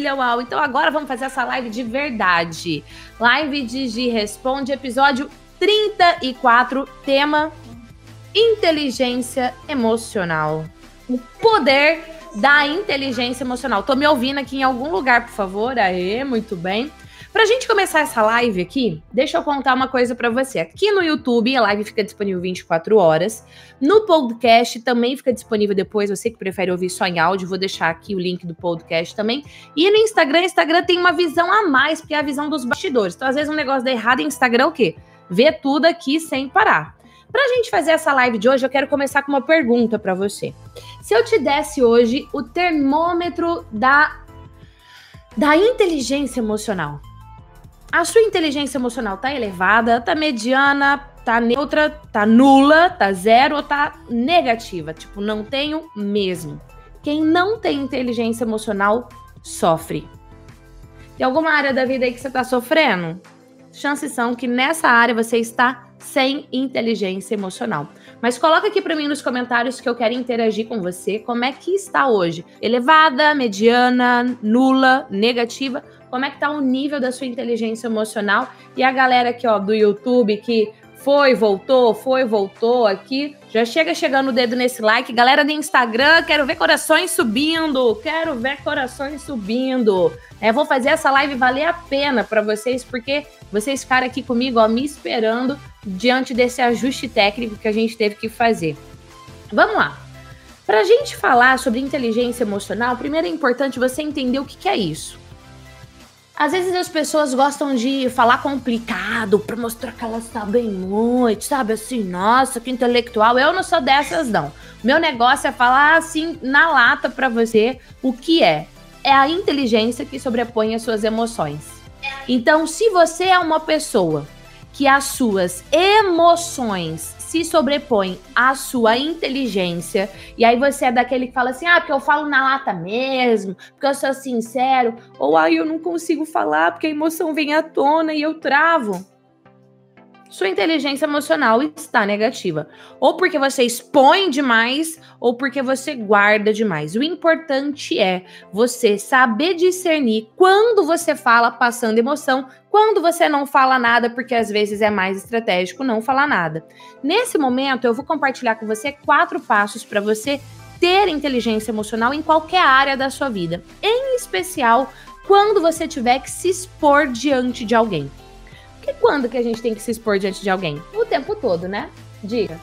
UAU. Então agora vamos fazer essa live de verdade. Live de Gi Responde, episódio 34, tema inteligência emocional. O poder da inteligência emocional. Tô me ouvindo aqui em algum lugar, por favor? Aê, muito bem. Pra gente começar essa live aqui, deixa eu contar uma coisa para você. Aqui no YouTube, a live fica disponível 24 horas. No podcast também fica disponível depois. Você que prefere ouvir só em áudio, vou deixar aqui o link do podcast também. E no Instagram, Instagram tem uma visão a mais, porque é a visão dos bastidores. Então, às vezes, um negócio dá errado em Instagram é o quê? Ver tudo aqui sem parar. Pra gente fazer essa live de hoje, eu quero começar com uma pergunta para você. Se eu te desse hoje o termômetro da da inteligência emocional, a sua inteligência emocional tá elevada, tá mediana, tá neutra, tá nula, tá zero ou tá negativa? Tipo, não tenho mesmo. Quem não tem inteligência emocional sofre. Tem alguma área da vida aí que você tá sofrendo? Chances são que nessa área você está sem inteligência emocional. Mas coloca aqui para mim nos comentários que eu quero interagir com você. Como é que está hoje? Elevada, mediana, nula, negativa? Como é que tá o nível da sua inteligência emocional. E a galera aqui, ó, do YouTube que foi, voltou, foi, voltou aqui. Já chega chegando o dedo nesse like. Galera do Instagram, quero ver corações subindo. Quero ver corações subindo. É, vou fazer essa live valer a pena para vocês, porque vocês ficaram aqui comigo, ó, me esperando diante desse ajuste técnico que a gente teve que fazer. Vamos lá. Para a gente falar sobre inteligência emocional, primeiro é importante você entender o que, que é isso. Às vezes as pessoas gostam de falar complicado para mostrar que elas sabem muito, sabe? Assim, nossa, que intelectual. Eu não sou dessas, não. Meu negócio é falar assim na lata para você o que é. É a inteligência que sobrepõe as suas emoções. Então, se você é uma pessoa que as suas emoções se sobrepõe à sua inteligência, e aí você é daquele que fala assim: ah, porque eu falo na lata mesmo, porque eu sou sincero, ou ah, eu não consigo falar porque a emoção vem à tona e eu travo sua inteligência emocional está negativa. Ou porque você expõe demais, ou porque você guarda demais. O importante é você saber discernir quando você fala passando emoção, quando você não fala nada, porque às vezes é mais estratégico não falar nada. Nesse momento, eu vou compartilhar com você quatro passos para você ter inteligência emocional em qualquer área da sua vida, em especial quando você tiver que se expor diante de alguém. E quando que a gente tem que se expor diante de alguém? O tempo todo, né? Diga.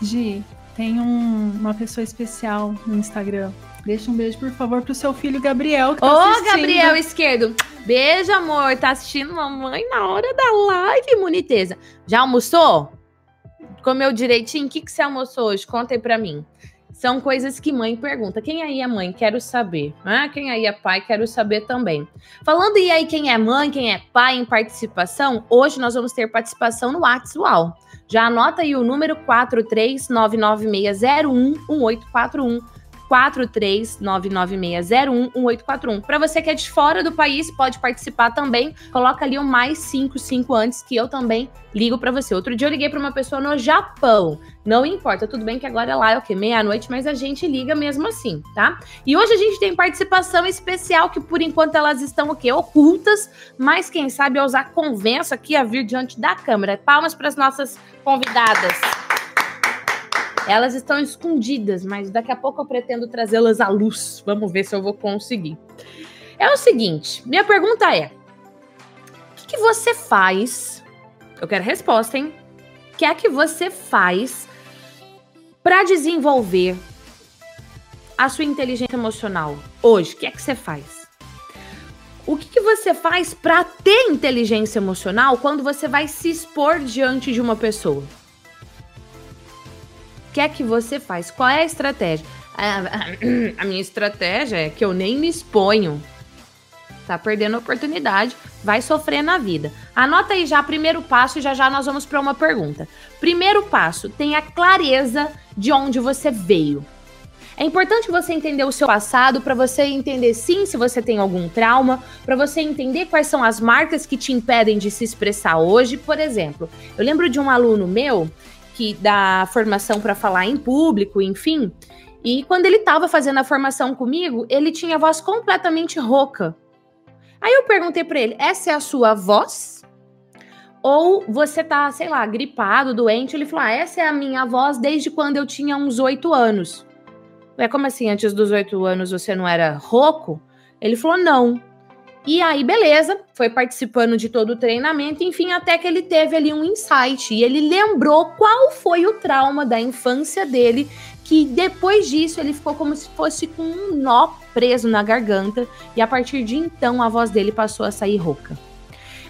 Gi, tem um, uma pessoa especial no Instagram. Deixa um beijo, por favor, pro seu filho Gabriel. Tá Ô, assistindo. Gabriel Esquerdo. Beijo, amor. Tá assistindo mamãe na hora da live, boniteza. Já almoçou? Comeu direitinho? O que, que você almoçou hoje? Conta aí pra mim. São coisas que mãe pergunta. Quem aí é mãe? Quero saber. Ah, quem aí é pai? Quero saber também. Falando e aí quem é mãe, quem é pai em participação, hoje nós vamos ter participação no WhatsApp. Já anota aí o número 43996011841. 43996011841. Para você que é de fora do país, pode participar também. Coloca ali o mais 55 antes que eu também ligo para você. Outro dia eu liguei para uma pessoa no Japão. Não importa, tudo bem que agora lá é o quê? Meia-noite, mas a gente liga mesmo assim, tá? E hoje a gente tem participação especial que por enquanto elas estão o quê? Ocultas, mas quem sabe eu usar convença aqui a vir diante da câmera. Palmas para as nossas convidadas. Elas estão escondidas, mas daqui a pouco eu pretendo trazê-las à luz. Vamos ver se eu vou conseguir. É o seguinte, minha pergunta é: o que, que você faz? Eu quero resposta, hein? O que é que você faz para desenvolver a sua inteligência emocional hoje? O que é que você faz? O que, que você faz para ter inteligência emocional quando você vai se expor diante de uma pessoa? que é que você faz? Qual é a estratégia? A, a minha estratégia é que eu nem me exponho. Tá perdendo a oportunidade, vai sofrer na vida. Anota aí já primeiro passo e já já nós vamos para uma pergunta. Primeiro passo, tenha clareza de onde você veio. É importante você entender o seu passado para você entender sim se você tem algum trauma, para você entender quais são as marcas que te impedem de se expressar hoje. Por exemplo, eu lembro de um aluno meu que dá formação para falar em público, enfim. E quando ele estava fazendo a formação comigo, ele tinha voz completamente rouca. Aí eu perguntei para ele: essa é a sua voz? Ou você tá, sei lá, gripado, doente? Ele falou: ah, essa é a minha voz desde quando eu tinha uns oito anos. É como assim, antes dos oito anos você não era rouco? Ele falou: não. E aí, beleza, foi participando de todo o treinamento, enfim, até que ele teve ali um insight e ele lembrou qual foi o trauma da infância dele, que depois disso ele ficou como se fosse com um nó preso na garganta, e a partir de então a voz dele passou a sair rouca.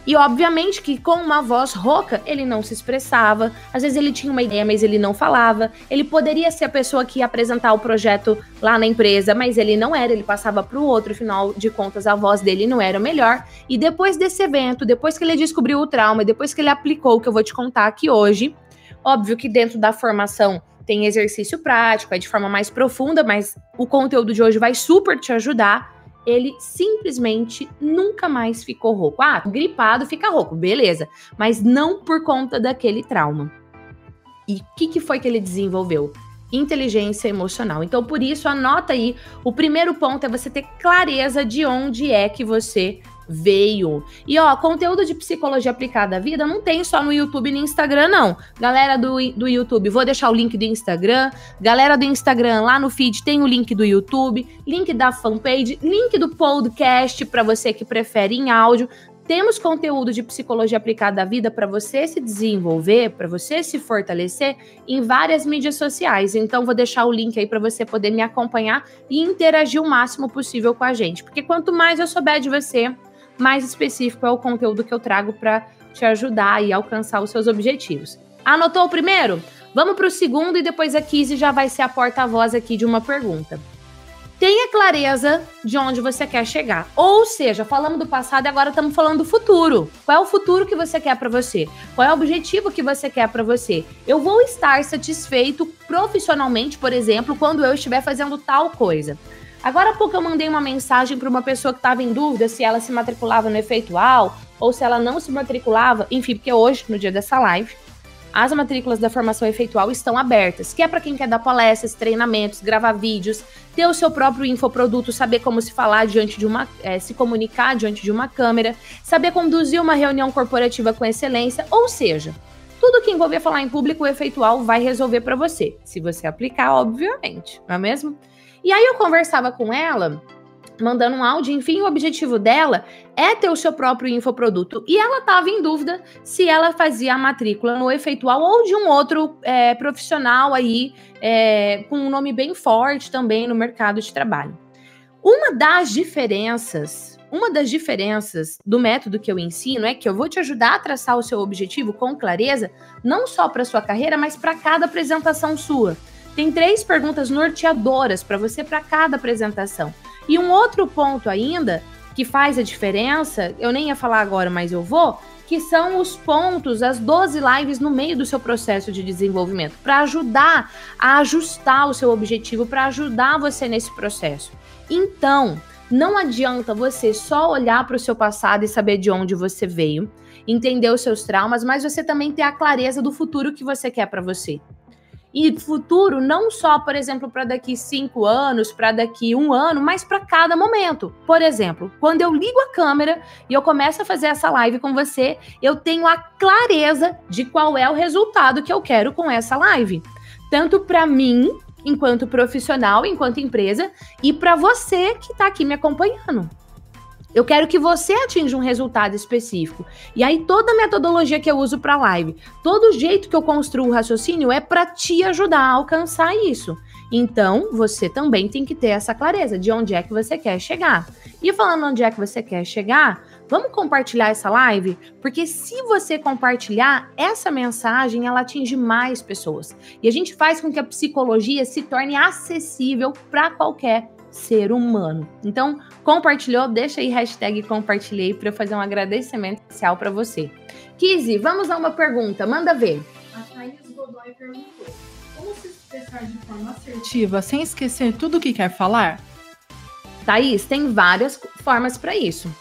E obviamente que com uma voz rouca, ele não se expressava, às vezes ele tinha uma ideia, mas ele não falava. Ele poderia ser a pessoa que ia apresentar o projeto lá na empresa, mas ele não era, ele passava para o outro, afinal de contas a voz dele não era o melhor. E depois desse evento, depois que ele descobriu o trauma, depois que ele aplicou o que eu vou te contar aqui hoje, óbvio que dentro da formação tem exercício prático, é de forma mais profunda, mas o conteúdo de hoje vai super te ajudar ele simplesmente nunca mais ficou rouco. Ah, gripado fica rouco, beleza, mas não por conta daquele trauma. E o que, que foi que ele desenvolveu? Inteligência emocional. Então, por isso, anota aí: o primeiro ponto é você ter clareza de onde é que você veio. E ó, conteúdo de psicologia aplicada à vida não tem só no YouTube e no Instagram, não. Galera do, do YouTube, vou deixar o link do Instagram. Galera do Instagram, lá no feed tem o link do YouTube, link da fanpage, link do podcast para você que prefere em áudio. Temos conteúdo de psicologia aplicada à vida para você se desenvolver, para você se fortalecer em várias mídias sociais. Então vou deixar o link aí para você poder me acompanhar e interagir o máximo possível com a gente, porque quanto mais eu souber de você, mais específico é o conteúdo que eu trago para te ajudar e alcançar os seus objetivos. Anotou o primeiro? Vamos para o segundo e depois a Kizzy já vai ser a porta-voz aqui de uma pergunta. Tenha clareza de onde você quer chegar. Ou seja, falamos do passado e agora estamos falando do futuro. Qual é o futuro que você quer para você? Qual é o objetivo que você quer para você? Eu vou estar satisfeito profissionalmente, por exemplo, quando eu estiver fazendo tal coisa. Agora há pouco eu mandei uma mensagem para uma pessoa que estava em dúvida se ela se matriculava no efeitual ou se ela não se matriculava, enfim, porque hoje, no dia dessa live, as matrículas da formação efeitual estão abertas, que é para quem quer dar palestras, treinamentos, gravar vídeos, ter o seu próprio infoproduto, saber como se falar diante de uma, é, se comunicar diante de uma câmera, saber conduzir uma reunião corporativa com excelência, ou seja, tudo que envolver falar em público, o efeitual vai resolver para você, se você aplicar, obviamente, não é mesmo? E aí eu conversava com ela, mandando um áudio, enfim, o objetivo dela é ter o seu próprio infoproduto. E ela estava em dúvida se ela fazia a matrícula no Efeitual ou de um outro é, profissional aí, é, com um nome bem forte também no mercado de trabalho. Uma das diferenças, uma das diferenças do método que eu ensino é que eu vou te ajudar a traçar o seu objetivo com clareza, não só para sua carreira, mas para cada apresentação sua. Tem três perguntas norteadoras para você para cada apresentação. E um outro ponto ainda que faz a diferença, eu nem ia falar agora, mas eu vou, que são os pontos, as 12 lives no meio do seu processo de desenvolvimento, para ajudar a ajustar o seu objetivo, para ajudar você nesse processo. Então, não adianta você só olhar para o seu passado e saber de onde você veio, entender os seus traumas, mas você também ter a clareza do futuro que você quer para você e futuro não só, por exemplo, para daqui cinco anos, para daqui um ano, mas para cada momento. Por exemplo, quando eu ligo a câmera e eu começo a fazer essa live com você, eu tenho a clareza de qual é o resultado que eu quero com essa live. Tanto para mim, enquanto profissional, enquanto empresa, e para você que está aqui me acompanhando. Eu quero que você atinja um resultado específico. E aí toda a metodologia que eu uso para live, todo jeito que eu construo o raciocínio é para te ajudar a alcançar isso. Então, você também tem que ter essa clareza de onde é que você quer chegar. E falando onde é que você quer chegar, vamos compartilhar essa live, porque se você compartilhar essa mensagem, ela atinge mais pessoas. E a gente faz com que a psicologia se torne acessível para qualquer ser humano. Então, compartilhou, deixa aí hashtag compartilhei para eu fazer um agradecimento especial para você. Kizzy, vamos a uma pergunta, manda ver. A Thaís Godoy perguntou: Como se expressar de forma assertiva sem esquecer tudo o que quer falar? Thaís, tem várias formas para isso.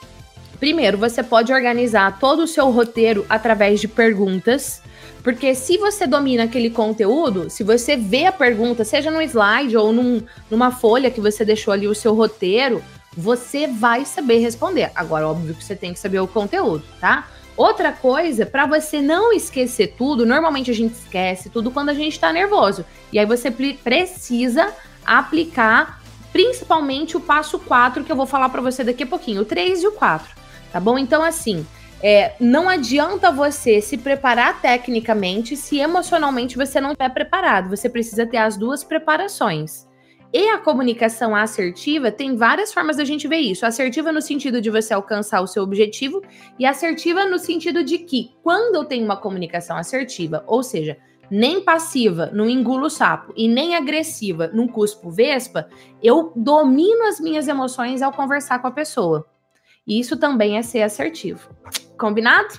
Primeiro, você pode organizar todo o seu roteiro através de perguntas Porque se você domina aquele conteúdo, se você vê a pergunta, seja no slide ou num, numa folha que você deixou ali o seu roteiro, você vai saber responder. Agora, óbvio que você tem que saber o conteúdo, tá? Outra coisa, para você não esquecer tudo, normalmente a gente esquece tudo quando a gente tá nervoso. E aí você precisa aplicar principalmente o passo 4 que eu vou falar para você daqui a pouquinho, o 3 e o 4, tá bom? Então assim, é, não adianta você se preparar tecnicamente se emocionalmente você não estiver preparado. Você precisa ter as duas preparações. E a comunicação assertiva tem várias formas da gente ver isso. Assertiva no sentido de você alcançar o seu objetivo e assertiva no sentido de que quando eu tenho uma comunicação assertiva, ou seja, nem passiva, não engulo sapo e nem agressiva, não cuspo vespa, eu domino as minhas emoções ao conversar com a pessoa. Isso também é ser assertivo. Combinado?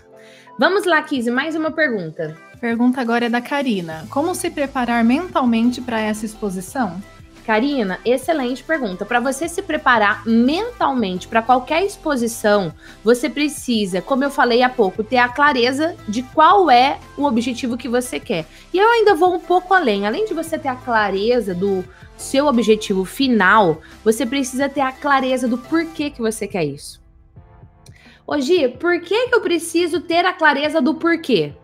Vamos lá, Kizzy, mais uma pergunta. Pergunta agora é da Karina. Como se preparar mentalmente para essa exposição? Karina, excelente pergunta. Para você se preparar mentalmente para qualquer exposição, você precisa, como eu falei há pouco, ter a clareza de qual é o objetivo que você quer. E eu ainda vou um pouco além. Além de você ter a clareza do seu objetivo final, você precisa ter a clareza do porquê que você quer isso. Hoje, por que, que eu preciso ter a clareza do porquê?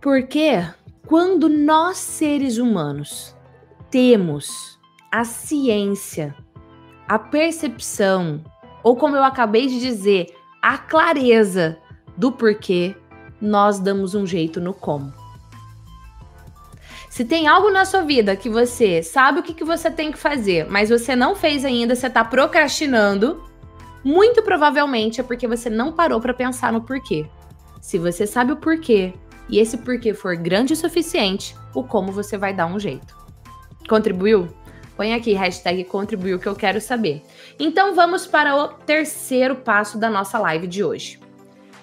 Porque quando nós seres humanos temos a ciência, a percepção, ou como eu acabei de dizer, a clareza do porquê, nós damos um jeito no como. Se tem algo na sua vida que você sabe o que, que você tem que fazer, mas você não fez ainda, você está procrastinando, muito provavelmente é porque você não parou para pensar no porquê. Se você sabe o porquê e esse porquê for grande o suficiente, o como você vai dar um jeito. Contribuiu? Põe aqui, hashtag contribuiu, que eu quero saber. Então vamos para o terceiro passo da nossa live de hoje.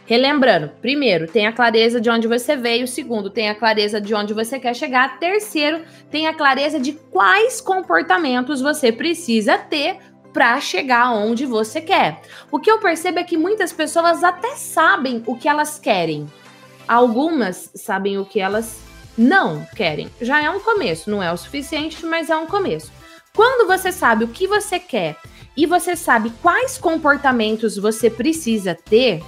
Relembrando, primeiro, tem a clareza de onde você veio. Segundo, tem a clareza de onde você quer chegar. Terceiro, tem a clareza de quais comportamentos você precisa ter para chegar onde você quer. O que eu percebo é que muitas pessoas até sabem o que elas querem. Algumas sabem o que elas não querem. Já é um começo, não é o suficiente, mas é um começo. Quando você sabe o que você quer e você sabe quais comportamentos você precisa ter,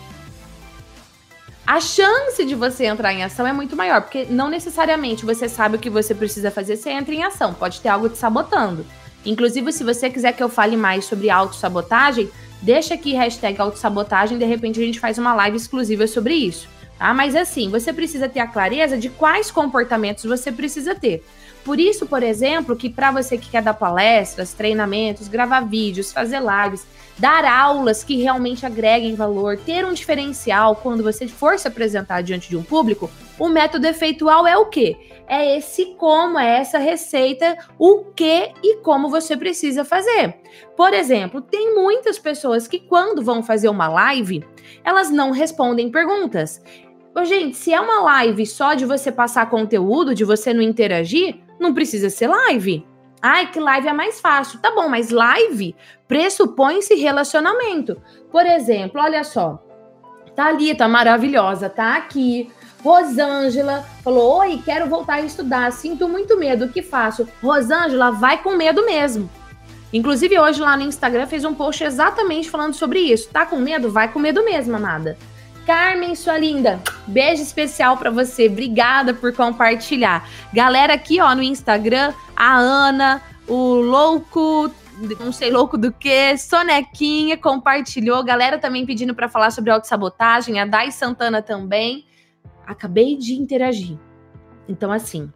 a chance de você entrar em ação é muito maior, porque não necessariamente você sabe o que você precisa fazer, você entra em ação, pode ter algo te sabotando. Inclusive, se você quiser que eu fale mais sobre autossabotagem, deixa aqui hashtag autossabotagem, de repente a gente faz uma live exclusiva sobre isso. Tá? Mas assim, você precisa ter a clareza de quais comportamentos você precisa ter. Por isso, por exemplo, que para você que quer dar palestras, treinamentos, gravar vídeos, fazer lives, dar aulas que realmente agreguem valor, ter um diferencial quando você for se apresentar diante de um público, o método efeitual é o quê? É esse como, é essa receita, o que e como você precisa fazer. Por exemplo, tem muitas pessoas que quando vão fazer uma live, elas não respondem perguntas. Gente, se é uma live só de você passar conteúdo, de você não interagir, não precisa ser live. Ai, que live é mais fácil. Tá bom, mas live pressupõe-se relacionamento. Por exemplo, olha só. Thalita, maravilhosa, tá aqui. Rosângela falou: Oi, quero voltar a estudar. Sinto muito medo. O que faço? Rosângela, vai com medo mesmo. Inclusive, hoje lá no Instagram fez um post exatamente falando sobre isso. Tá com medo? Vai com medo mesmo, amada. Carmen, sua linda, beijo especial para você. Obrigada por compartilhar. Galera aqui, ó, no Instagram, a Ana, o louco, não sei louco do que, Sonequinha compartilhou. Galera também pedindo para falar sobre autossabotagem, a Dai Santana também. Acabei de interagir. Então assim,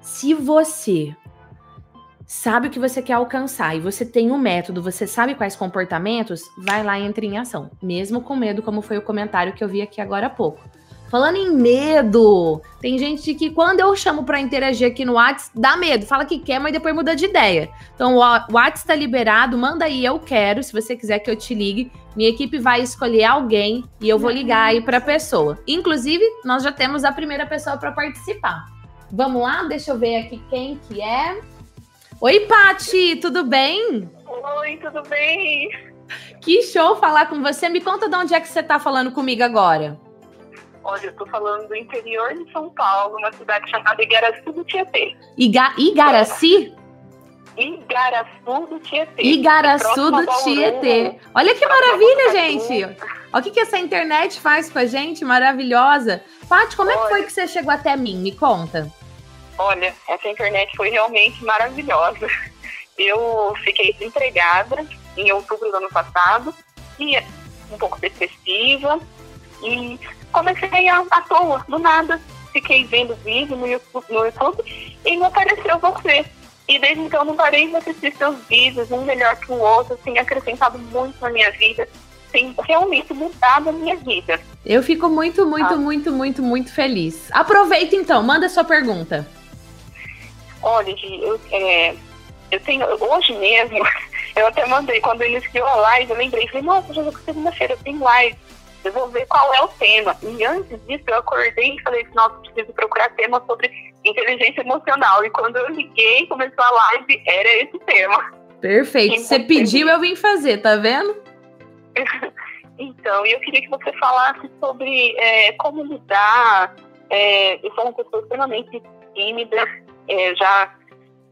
se você sabe o que você quer alcançar e você tem um método, você sabe quais comportamentos, vai lá e entre em ação. Mesmo com medo, como foi o comentário que eu vi aqui agora há pouco. Falando em medo, tem gente que quando eu chamo para interagir aqui no WhatsApp, dá medo, fala que quer, mas depois muda de ideia. Então o WhatsApp está liberado, manda aí eu quero, se você quiser que eu te ligue. Minha equipe vai escolher alguém e eu vou ligar aí para a pessoa. Inclusive, nós já temos a primeira pessoa para participar. Vamos lá, deixa eu ver aqui quem que é. Oi, Pati, tudo bem? Oi, tudo bem? Que show falar com você. Me conta de onde é que você está falando comigo agora. Olha, eu tô falando do interior de São Paulo, uma cidade chamada Igaraçu do Tietê. Iga Igaraci? Igaraçu do Tietê. Igaraçu do Tietê. Olha que maravilha, gente. Olha o que, que essa internet faz com a gente, maravilhosa. Paty, como Olha, é que foi que você chegou até mim? Me conta. Olha, essa internet foi realmente maravilhosa. Eu fiquei desempregada em outubro do ano passado e um pouco depressiva e comecei a, à toa, do nada. Fiquei vendo vídeo no YouTube, no YouTube e me apareceu você. E desde então não parei de assistir seus vídeos, um melhor que o outro, tem acrescentado muito na minha vida, tem realmente mudado a minha vida. Eu fico muito, muito, ah. muito, muito, muito feliz. Aproveita então, manda sua pergunta. Olha, eu, é, eu tenho, hoje mesmo, eu até mandei, quando eu iniciou a live, eu lembrei, falei, nossa, já segunda-feira, eu tenho live eu vou ver qual é o tema. E antes disso, eu acordei e falei, nossa, preciso procurar tema sobre inteligência emocional. E quando eu liguei, começou a live, era esse tema. Perfeito. Você pediu, eu vim fazer, tá vendo? então, eu queria que você falasse sobre é, como lidar. É, eu sou uma pessoa extremamente tímida, é, já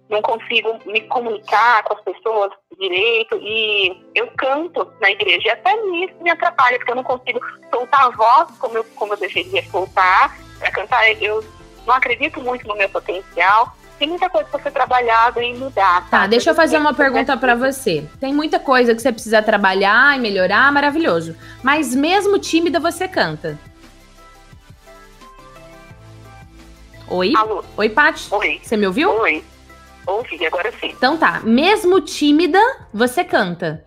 não consigo me comunicar com as pessoas direito e eu canto na igreja. E até nisso me atrapalha porque eu não consigo soltar a voz como eu, como eu deveria soltar. Para cantar eu não acredito muito no meu potencial. Tem muita coisa para ser trabalhada e mudar tá, tá deixa eu fazer uma pergunta para você. Tem muita coisa que você precisa trabalhar e melhorar maravilhoso. Mas mesmo tímida você canta Oi? Alô? Oi, Paty? Oi. Você me ouviu? Oi. Ouvi, agora sim. Então tá. Mesmo tímida, você canta?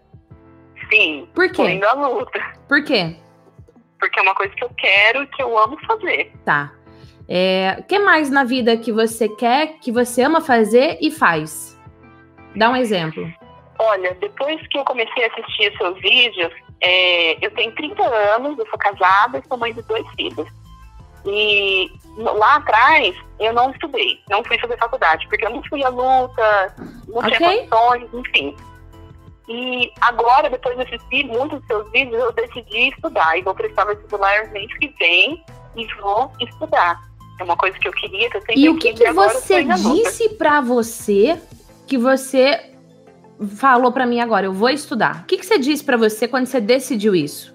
Sim. Por quê? Tô indo à luta. Por quê? Porque é uma coisa que eu quero e que eu amo fazer. Tá. É, o que mais na vida que você quer, que você ama fazer e faz? Dá um exemplo. Olha, depois que eu comecei a assistir seus vídeos, é, eu tenho 30 anos, eu sou casada e sou mãe de dois filhos. E lá atrás, eu não estudei, não fui fazer faculdade, porque eu não fui à luta, não okay. tinha condições, enfim. E agora, depois de assistir muitos dos seus vídeos, eu decidi estudar. E vou prestar vestibular mês que vem e vou estudar. É uma coisa que eu queria, que eu sempre E o que, que você disse para você que você falou para mim agora? Eu vou estudar. O que, que você disse para você quando você decidiu isso?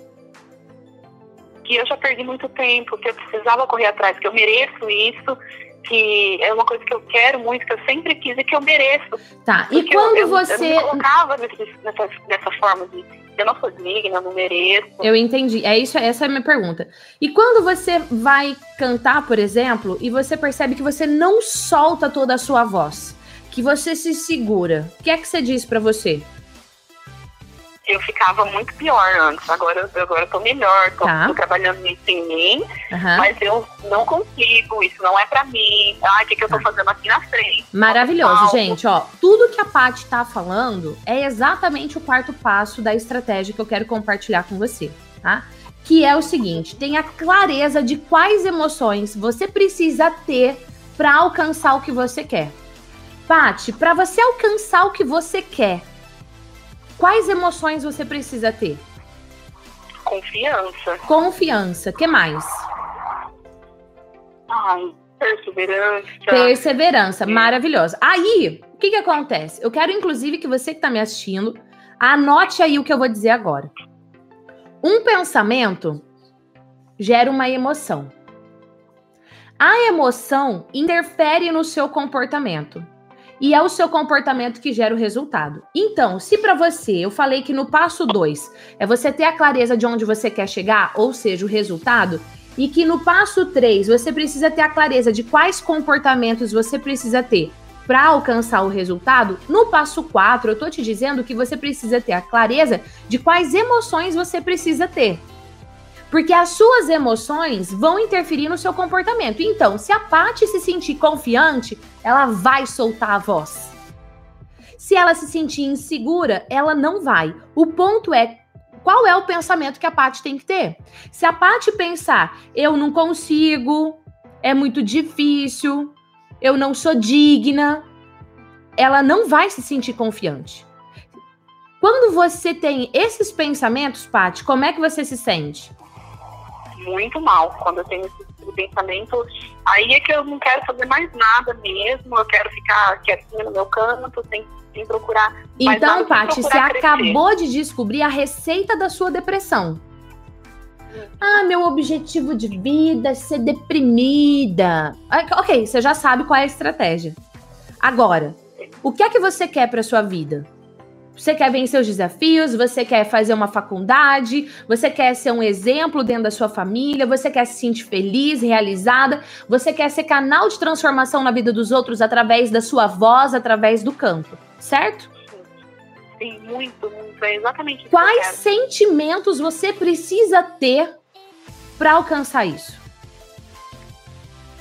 Que eu já perdi muito tempo, que eu precisava correr atrás, que eu mereço isso, que é uma coisa que eu quero muito, que eu sempre quis e que eu mereço. Tá, e quando eu, você. Eu, eu me colocava nessa, nessa forma de eu não sou digna, eu não mereço. Eu entendi. É isso, essa é a minha pergunta. E quando você vai cantar, por exemplo, e você percebe que você não solta toda a sua voz, que você se segura, o que é que você diz para você? Eu ficava muito pior antes. Agora, agora eu tô melhor, tô, tá. tô trabalhando nisso em mim, uhum. mas eu não consigo, isso não é para mim. Ah, o que, que eu tô tá. fazendo aqui na frente? Maravilhoso, gente. Ó, tudo que a Paty tá falando é exatamente o quarto passo da estratégia que eu quero compartilhar com você, tá? Que é o seguinte: tenha clareza de quais emoções você precisa ter para alcançar o que você quer. Paty, para você alcançar o que você quer, Quais emoções você precisa ter? Confiança. Confiança. que mais? Ai, perseverança. Perseverança, maravilhosa. Aí, o que que acontece? Eu quero, inclusive, que você que está me assistindo, anote aí o que eu vou dizer agora. Um pensamento gera uma emoção. A emoção interfere no seu comportamento e é o seu comportamento que gera o resultado. Então, se para você, eu falei que no passo 2 é você ter a clareza de onde você quer chegar, ou seja, o resultado, e que no passo 3 você precisa ter a clareza de quais comportamentos você precisa ter para alcançar o resultado, no passo 4 eu tô te dizendo que você precisa ter a clareza de quais emoções você precisa ter. Porque as suas emoções vão interferir no seu comportamento. Então, se a Paty se sentir confiante, ela vai soltar a voz. Se ela se sentir insegura, ela não vai. O ponto é qual é o pensamento que a Paty tem que ter. Se a Paty pensar, eu não consigo, é muito difícil, eu não sou digna, ela não vai se sentir confiante. Quando você tem esses pensamentos, Paty, como é que você se sente? Muito mal. Quando eu tenho esse tipo de pensamento, aí é que eu não quero fazer mais nada mesmo, eu quero ficar quietinha no meu canto, sem, sem procurar. Então, Paty, você crescer. acabou de descobrir a receita da sua depressão. Ah, meu objetivo de vida é ser deprimida. Ah, Ok, você já sabe qual é a estratégia. Agora, o que é que você quer para sua vida? Você quer vencer os desafios? Você quer fazer uma faculdade? Você quer ser um exemplo dentro da sua família? Você quer se sentir feliz, realizada? Você quer ser canal de transformação na vida dos outros através da sua voz, através do canto, certo? Sim, muito, muito. É exatamente isso. Quais sentimentos você precisa ter para alcançar isso?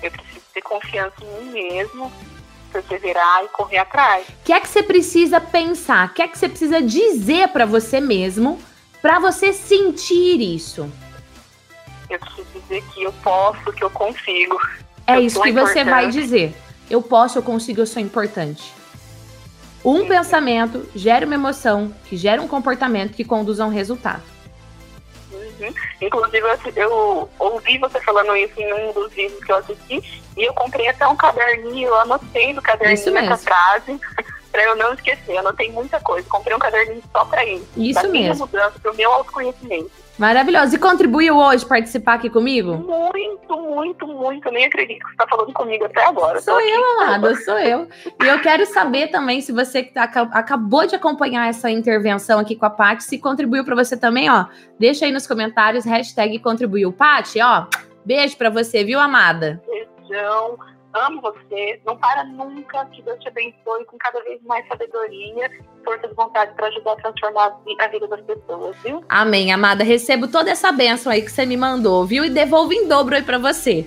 Eu preciso ter confiança em mim mesmo, perseverar e correr atrás. O que é que você precisa pensar? O que é que você precisa dizer para você mesmo para você sentir isso? Eu preciso dizer que eu posso, que eu consigo. É Eu isso que você vai importante. dizer. Eu posso, eu consigo, eu sou importante. Um Sim. pensamento gera uma emoção, que gera um comportamento que conduz a um resultado. Uhum. Inclusive, eu, eu ouvi você falando isso em um dos vídeos que eu assisti e eu comprei até um caderninho, eu anotei no caderninho essa frase pra eu não esquecer. Eu anotei muita coisa. Comprei um caderninho só pra isso. Isso pra mesmo. mudança, pro meu autoconhecimento. Maravilhoso. E contribuiu hoje participar aqui comigo? Muito, muito, muito. Eu nem acredito que você tá falando comigo até agora. Sou eu, amada, sou eu. E eu quero saber também se você que tá, aca- acabou de acompanhar essa intervenção aqui com a Paty, se contribuiu para você também, ó. Deixa aí nos comentários, hashtag contribuiu. Paty, ó, beijo para você, viu, amada? Beijão. Amo você. Não para nunca. Que Deus te abençoe com cada vez mais sabedoria, força de vontade para ajudar a transformar a vida das pessoas, viu? Amém, amada. Recebo toda essa bênção aí que você me mandou, viu? E devolvo em dobro aí para você.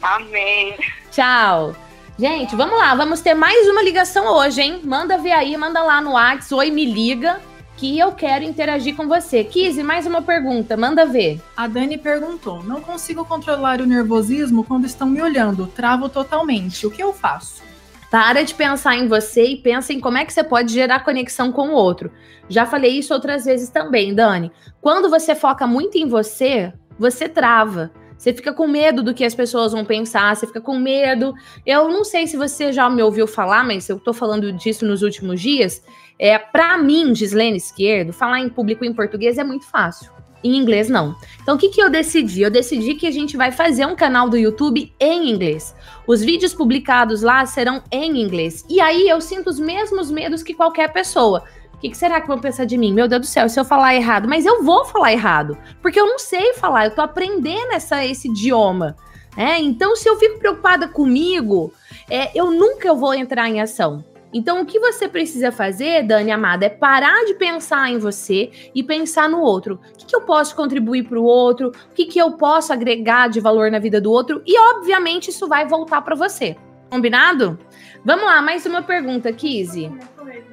Amém. Tchau. Gente, vamos lá, vamos ter mais uma ligação hoje, hein? Manda ver aí, manda lá no WhatsApp, oi, me liga, que eu quero interagir com você. Kizzy, mais uma pergunta, manda ver. A Dani perguntou: Não consigo controlar o nervosismo quando estão me olhando, travo totalmente. O que eu faço? Para de pensar em você e pensa em como é que você pode gerar conexão com o outro. Já falei isso outras vezes também, Dani. Quando você foca muito em você, você trava. Você fica com medo do que as pessoas vão pensar, você fica com medo. Eu não sei se você já me ouviu falar, mas eu tô falando disso nos últimos dias. É, para mim, Gislene Esquerdo, falar em público em português é muito fácil. Em inglês, não. Então, o que, que eu decidi? Eu decidi que a gente vai fazer um canal do YouTube em inglês. Os vídeos publicados lá serão em inglês. E aí eu sinto os mesmos medos que qualquer pessoa. O que, que será que vão pensar de mim? Meu Deus do céu, se eu falar errado. Mas eu vou falar errado. Porque eu não sei falar, eu tô aprendendo essa, esse idioma. É, então, se eu fico preocupada comigo, é, eu nunca vou entrar em ação. Então, o que você precisa fazer, Dani Amada, é parar de pensar em você e pensar no outro. O que, que eu posso contribuir para o outro? O que, que eu posso agregar de valor na vida do outro? E, obviamente, isso vai voltar para você. Combinado? Vamos lá, mais uma pergunta, Kizzy.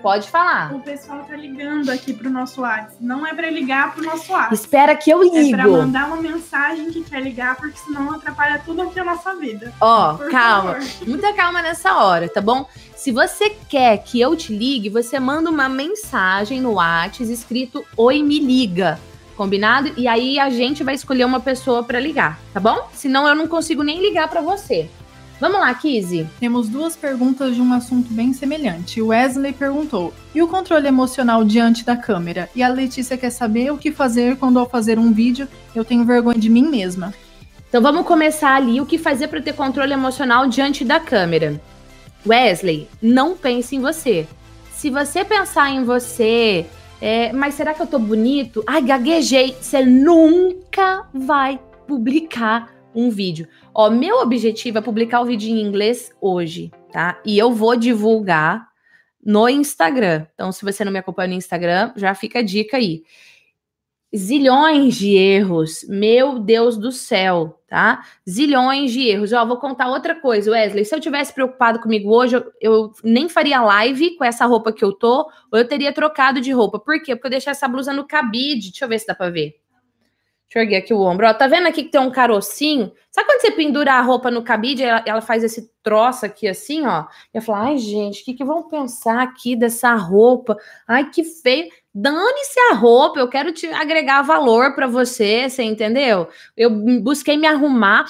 Pode falar. O pessoal tá ligando aqui pro nosso WhatsApp. Não é pra ligar pro nosso WhatsApp. Espera que eu É pra ligo. mandar uma mensagem que quer ligar, porque senão atrapalha tudo aqui a nossa vida. Ó, Por calma. favor. Muita calma nessa hora, tá bom? Se você quer que eu te ligue, você manda uma mensagem no WhatsApp escrito Oi, me liga. Combinado? E aí a gente vai escolher uma pessoa pra ligar, tá bom? Senão eu não consigo nem ligar pra você. Vamos lá, Kizzy. Temos duas perguntas de um assunto bem semelhante. O Wesley perguntou: E o controle emocional diante da câmera? E a Letícia quer saber o que fazer quando, ao fazer um vídeo, eu tenho vergonha de mim mesma. Então vamos começar ali o que fazer para ter controle emocional diante da câmera. Wesley, não pense em você. Se você pensar em você, é, mas será que eu tô bonito? Ai, gaguejei. Você nunca vai publicar um vídeo. Ó, meu objetivo é publicar o vídeo em inglês hoje, tá? E eu vou divulgar no Instagram. Então, se você não me acompanha no Instagram, já fica a dica aí zilhões de erros. Meu Deus do céu, tá? Zilhões de erros. Ó, vou contar outra coisa, Wesley. Se eu tivesse preocupado comigo hoje, eu, eu nem faria live com essa roupa que eu tô, ou eu teria trocado de roupa. Por quê? Porque eu deixei essa blusa no cabide. Deixa eu ver se dá pra ver. Deixa eu erguer aqui o ombro. Ó, tá vendo aqui que tem um carocinho? Sabe quando você pendura a roupa no cabide, ela, ela faz esse troço aqui assim, ó? Eu falo, ai, gente, o que, que vão pensar aqui dessa roupa? Ai, que feio. Dane-se a roupa, eu quero te agregar valor para você, você entendeu? Eu busquei me arrumar,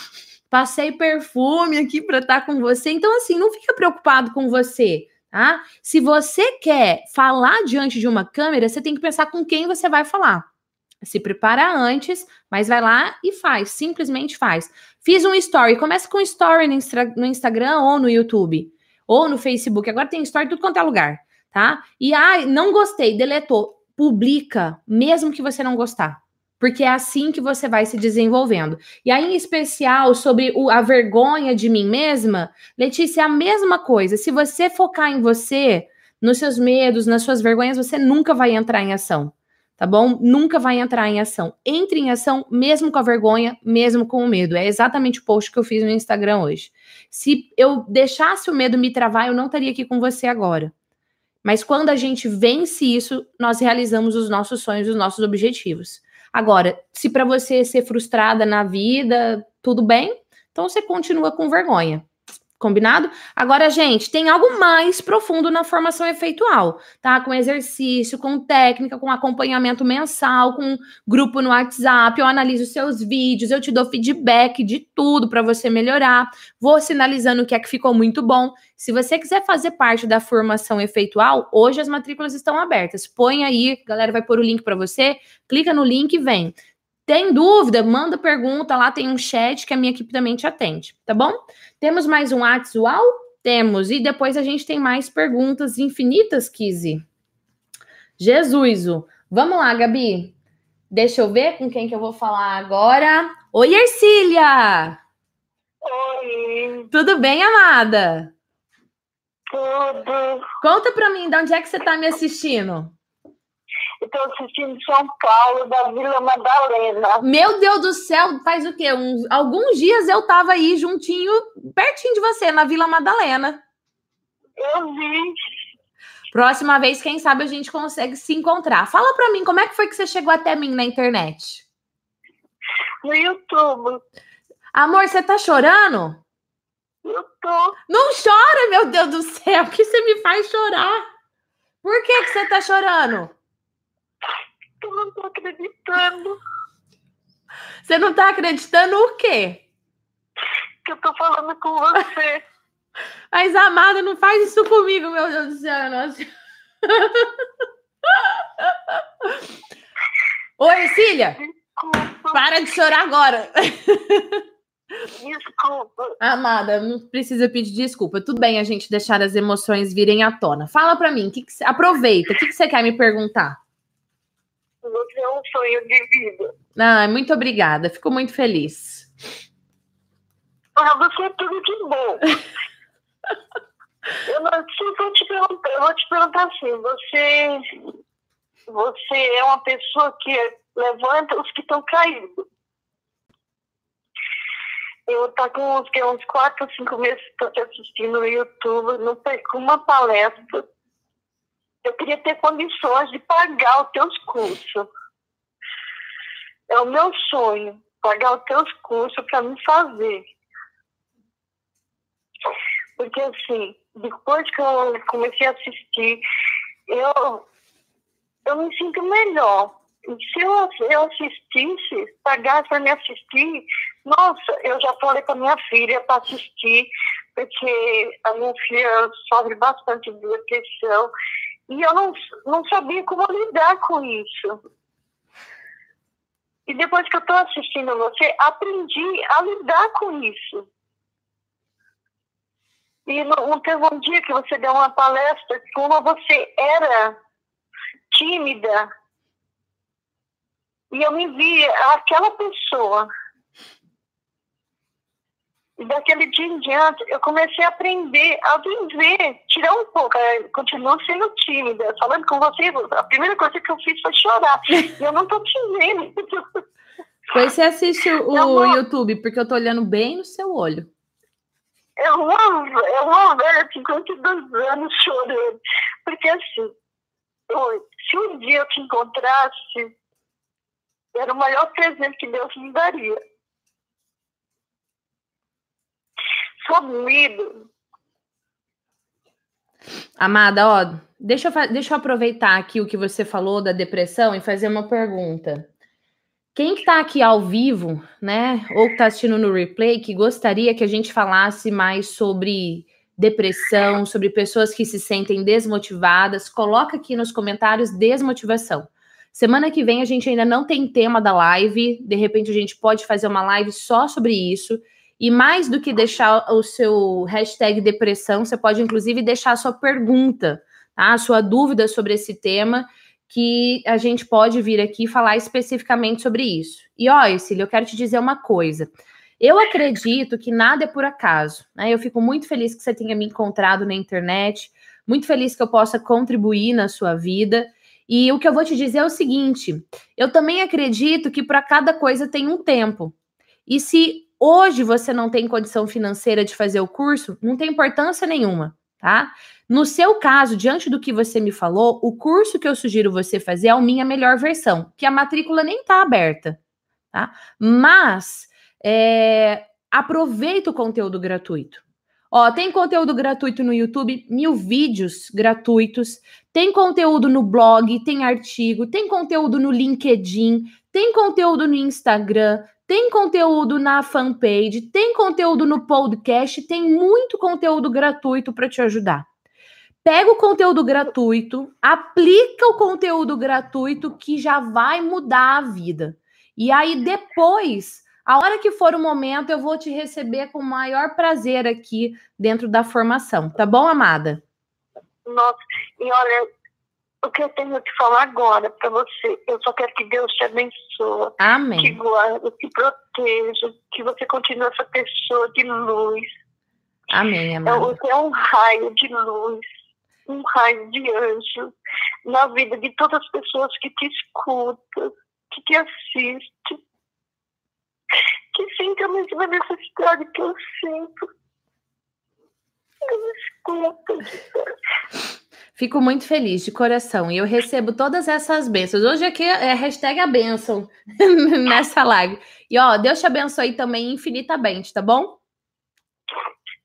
passei perfume aqui para estar tá com você. Então, assim, não fica preocupado com você, tá? Se você quer falar diante de uma câmera, você tem que pensar com quem você vai falar se prepara antes, mas vai lá e faz, simplesmente faz. Fiz um story, começa com story no, Instagram ou no YouTube, ou no Facebook. Agora tem story tudo quanto é lugar, tá? E ai, não gostei, deletou. Publica, mesmo que você não gostar. Porque é assim que você vai se desenvolvendo. E aí, em especial, sobre o, a vergonha de mim mesma, Letícia, é a mesma coisa. Se você focar em você, nos seus medos, nas suas vergonhas, você nunca vai entrar em ação tá bom? Nunca vai entrar em ação. Entre em ação mesmo com a vergonha, mesmo com o medo. É exatamente o post que eu fiz no Instagram hoje. Se eu deixasse o medo me travar, eu não estaria aqui com você agora. Mas quando a gente vence isso, nós realizamos os nossos sonhos, os nossos objetivos. Agora, se para você ser frustrada na vida, tudo bem, então você continua com vergonha. Combinado? Agora, gente, tem algo mais profundo na formação efeitual, tá? Com exercício, com técnica, com acompanhamento mensal, com grupo no WhatsApp. Eu analiso seus vídeos, eu te dou feedback de tudo para você melhorar. Vou sinalizando o que é que ficou muito bom. Se você quiser fazer parte da formação efeitual, hoje as matrículas estão abertas. Põe aí, galera vai pôr o link para você, clica no link e vem. Tem dúvida? Manda pergunta lá, tem um chat que a minha equipe também te atende, tá bom? Temos mais um WhatsApp? Temos. E depois a gente tem mais perguntas infinitas, Kizzy. Jesus. Vamos lá, Gabi. Deixa eu ver com quem que eu vou falar agora. Oi, Ercília! Oi! Tudo bem, amada? Tudo. Conta pra mim, de onde é que você tá me assistindo? Estou assistindo São Paulo, da Vila Madalena. Meu Deus do céu, faz o quê? Uns, alguns dias eu tava aí juntinho, pertinho de você, na Vila Madalena. Eu vi. Próxima vez, quem sabe a gente consegue se encontrar. Fala pra mim, como é que foi que você chegou até mim na internet? No YouTube. Amor, você tá chorando? Eu tô. Não chora, meu Deus do céu, que você me faz chorar. Por que, que você tá chorando? Eu não tô acreditando. Você não tá acreditando o quê? Que eu tô falando com você. Mas, amada, não faz isso comigo, meu Deus do céu. Nossa. Oi, Cília. Desculpa. Para de chorar agora. Desculpa. Amada, não precisa pedir desculpa. Tudo bem a gente deixar as emoções virem à tona. Fala para mim, que que, aproveita. O que, que você quer me perguntar? Você é um sonho de vida. Ah, muito obrigada. Fico muito feliz. Ah, você é tudo de bom. eu não sei vou te perguntar, eu vou te perguntar assim, você, você é uma pessoa que levanta os que estão caídos. Eu tô com uns, que, uns quatro, cinco meses que estou te assistindo no YouTube, não perco uma palestra eu queria ter condições de pagar os teus cursos. É o meu sonho, pagar os teus cursos para me fazer. Porque, assim, depois que eu comecei a assistir, eu, eu me sinto melhor. Se eu, eu assistisse, pagasse para me assistir, nossa, eu já falei para minha filha para assistir, porque a minha filha sofre bastante de depressão e eu não, não sabia como lidar com isso. E depois que eu estou assistindo você, aprendi a lidar com isso. E não, teve um dia que você deu uma palestra, como você era tímida. E eu me via aquela pessoa e daquele dia em diante, eu comecei a aprender a viver, tirar um pouco. Eu continuo sendo tímida. Falando com você, a primeira coisa que eu fiz foi chorar. e eu não tô te vendo. Pois você assiste o YouTube, porque eu tô olhando bem no seu olho. Eu amo, eu amo velha de 52 anos chorando. Porque assim, eu, se um dia eu te encontrasse, Era o maior presente que Deus me daria. Sou doído. Amada, ó, deixa eu, deixa eu aproveitar aqui o que você falou da depressão e fazer uma pergunta. Quem está aqui ao vivo, né, ou está assistindo no replay, que gostaria que a gente falasse mais sobre depressão, sobre pessoas que se sentem desmotivadas, coloca aqui nos comentários desmotivação. Semana que vem a gente ainda não tem tema da live, de repente a gente pode fazer uma live só sobre isso. E mais do que deixar o seu hashtag depressão, você pode inclusive deixar a sua pergunta, tá? A sua dúvida sobre esse tema, que a gente pode vir aqui falar especificamente sobre isso. E ó, Cília, eu quero te dizer uma coisa. Eu acredito que nada é por acaso. Né? Eu fico muito feliz que você tenha me encontrado na internet, muito feliz que eu possa contribuir na sua vida. E o que eu vou te dizer é o seguinte: eu também acredito que para cada coisa tem um tempo. E se hoje você não tem condição financeira de fazer o curso, não tem importância nenhuma, tá? No seu caso, diante do que você me falou, o curso que eu sugiro você fazer é a minha melhor versão, que a matrícula nem está aberta, tá? Mas é, aproveita o conteúdo gratuito. Ó, tem conteúdo gratuito no YouTube, mil vídeos gratuitos, tem conteúdo no blog, tem artigo, tem conteúdo no LinkedIn, tem conteúdo no Instagram, tem conteúdo na fanpage, tem conteúdo no podcast, tem muito conteúdo gratuito para te ajudar. Pega o conteúdo gratuito, aplica o conteúdo gratuito que já vai mudar a vida. E aí depois, a hora que for o momento, eu vou te receber com o maior prazer aqui dentro da formação, tá bom, amada? Nossa, e olha, o que eu tenho que falar agora para você, eu só quero que Deus te abençoe, Amém. que guarde, que proteja, que você continue essa pessoa de luz. Amém, É, amada. Você é um raio de luz, um raio de anjo na vida de todas as pessoas que te escutam, que te assistem, que sentem a mesma necessidade que eu sinto. Deus. Fico muito feliz de coração e eu recebo todas essas bênçãos. Hoje aqui é hashtag a bênção nessa live. E ó, Deus te abençoe também infinitamente, tá bom?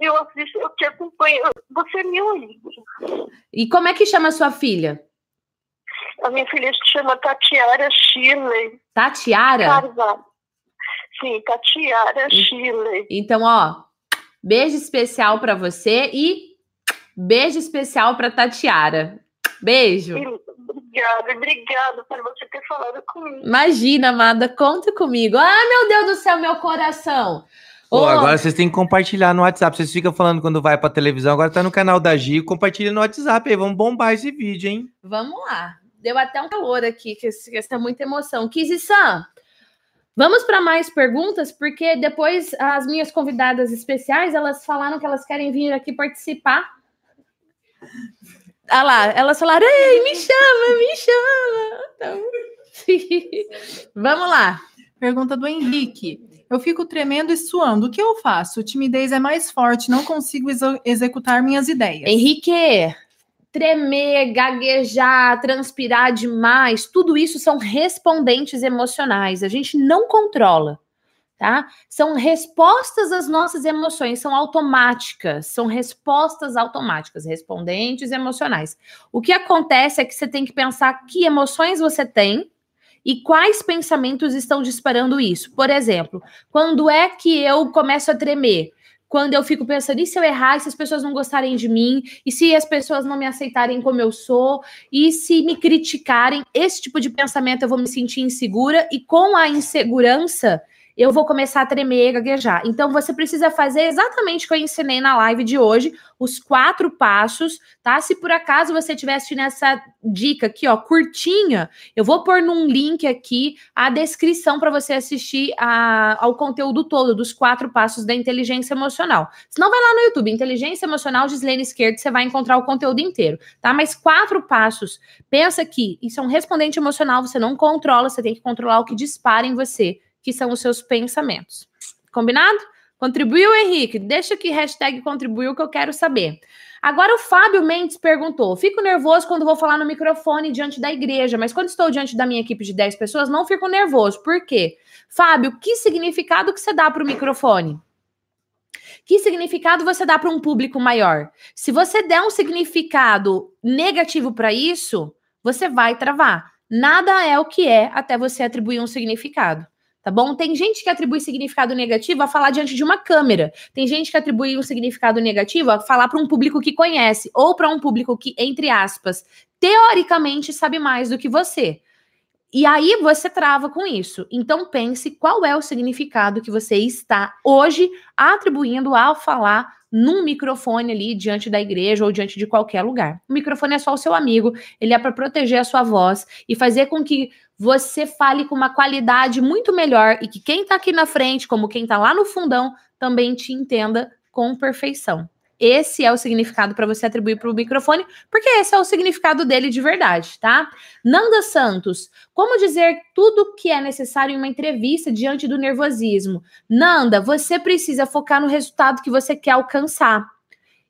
Eu assisto, eu te acompanho. Você é meu amigo. E como é que chama a sua filha? A minha filha se chama Tatiara Shirley Tatiara? Carvalho. Sim, Tatiara. Shirley. Então, ó, beijo especial pra você e beijo especial pra Tatiara. Beijo. Obrigada, obrigada por você ter falado comigo. Imagina, amada, conta comigo. Ah, meu Deus do céu, meu coração. Pô, Ô, agora vocês têm que compartilhar no WhatsApp. Vocês ficam falando quando vai pra televisão, agora tá no canal da Gi. Compartilha no WhatsApp aí, vamos bombar esse vídeo, hein? Vamos lá. Deu até um calor aqui, que essa é muita emoção. Kizzy-san, vamos para mais perguntas, porque depois as minhas convidadas especiais, elas falaram que elas querem vir aqui participar. Ah lá, elas falaram, ei, me chama, me chama. Então, vamos lá. Pergunta do Henrique. Eu fico tremendo e suando. O que eu faço? Timidez é mais forte, não consigo exo- executar minhas ideias. Henrique, tremer, gaguejar, transpirar demais, tudo isso são respondentes emocionais. A gente não controla, tá? São respostas às nossas emoções, são automáticas, são respostas automáticas, respondentes emocionais. O que acontece é que você tem que pensar que emoções você tem e quais pensamentos estão disparando isso. Por exemplo, quando é que eu começo a tremer? quando eu fico pensando, e se eu errar, e se as pessoas não gostarem de mim, e se as pessoas não me aceitarem como eu sou, e se me criticarem, esse tipo de pensamento eu vou me sentir insegura, e com a insegurança eu vou começar a tremer e gaguejar. Então você precisa fazer exatamente o que eu ensinei na live de hoje, os quatro passos, tá? Se por acaso você tivesse nessa dica aqui, ó, curtinha, eu vou pôr num link aqui a descrição para você assistir a- ao conteúdo todo dos quatro passos da inteligência emocional. Se não vai lá no YouTube, inteligência emocional Gislene Esquerdo, você vai encontrar o conteúdo inteiro, tá? Mas quatro passos. Pensa que isso é um respondente emocional, você não controla, você tem que controlar o que dispara em você, que são os seus pensamentos. Combinado? Contribuiu, Henrique? Deixa aqui hashtag contribuiu que eu quero saber. Agora o Fábio Mendes perguntou: fico nervoso quando vou falar no microfone diante da igreja, mas quando estou diante da minha equipe de 10 pessoas, não fico nervoso. Por quê? Fábio, que significado que você dá para o microfone? Que significado você dá para um público maior? Se você der um significado negativo para isso, você vai travar. Nada é o que é até você atribuir um significado tá bom? Tem gente que atribui significado negativo a falar diante de uma câmera. Tem gente que atribui um significado negativo a falar para um público que conhece ou para um público que, entre aspas, teoricamente sabe mais do que você. E aí você trava com isso. Então pense qual é o significado que você está hoje atribuindo ao falar num microfone ali diante da igreja ou diante de qualquer lugar. O microfone é só o seu amigo, ele é para proteger a sua voz e fazer com que você fale com uma qualidade muito melhor e que quem está aqui na frente, como quem está lá no fundão, também te entenda com perfeição. Esse é o significado para você atribuir para o microfone, porque esse é o significado dele de verdade, tá? Nanda Santos, como dizer tudo que é necessário em uma entrevista diante do nervosismo? Nanda, você precisa focar no resultado que você quer alcançar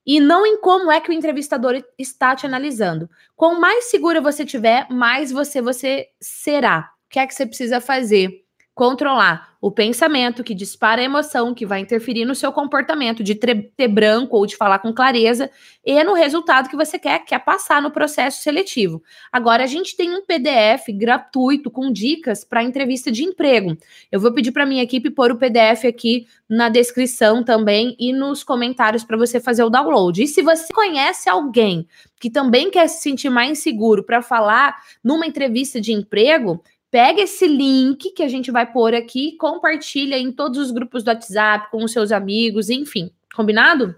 e não em como é que o entrevistador está te analisando. Quanto mais segura você tiver, mais você você será. O que é que você precisa fazer? Controlar o pensamento que dispara a emoção, que vai interferir no seu comportamento de ter branco ou de falar com clareza, e no resultado que você quer, quer passar no processo seletivo. Agora, a gente tem um PDF gratuito com dicas para entrevista de emprego. Eu vou pedir para minha equipe pôr o PDF aqui na descrição também e nos comentários para você fazer o download. E se você conhece alguém que também quer se sentir mais seguro para falar numa entrevista de emprego, Pega esse link que a gente vai pôr aqui, compartilha em todos os grupos do WhatsApp, com os seus amigos, enfim. Combinado?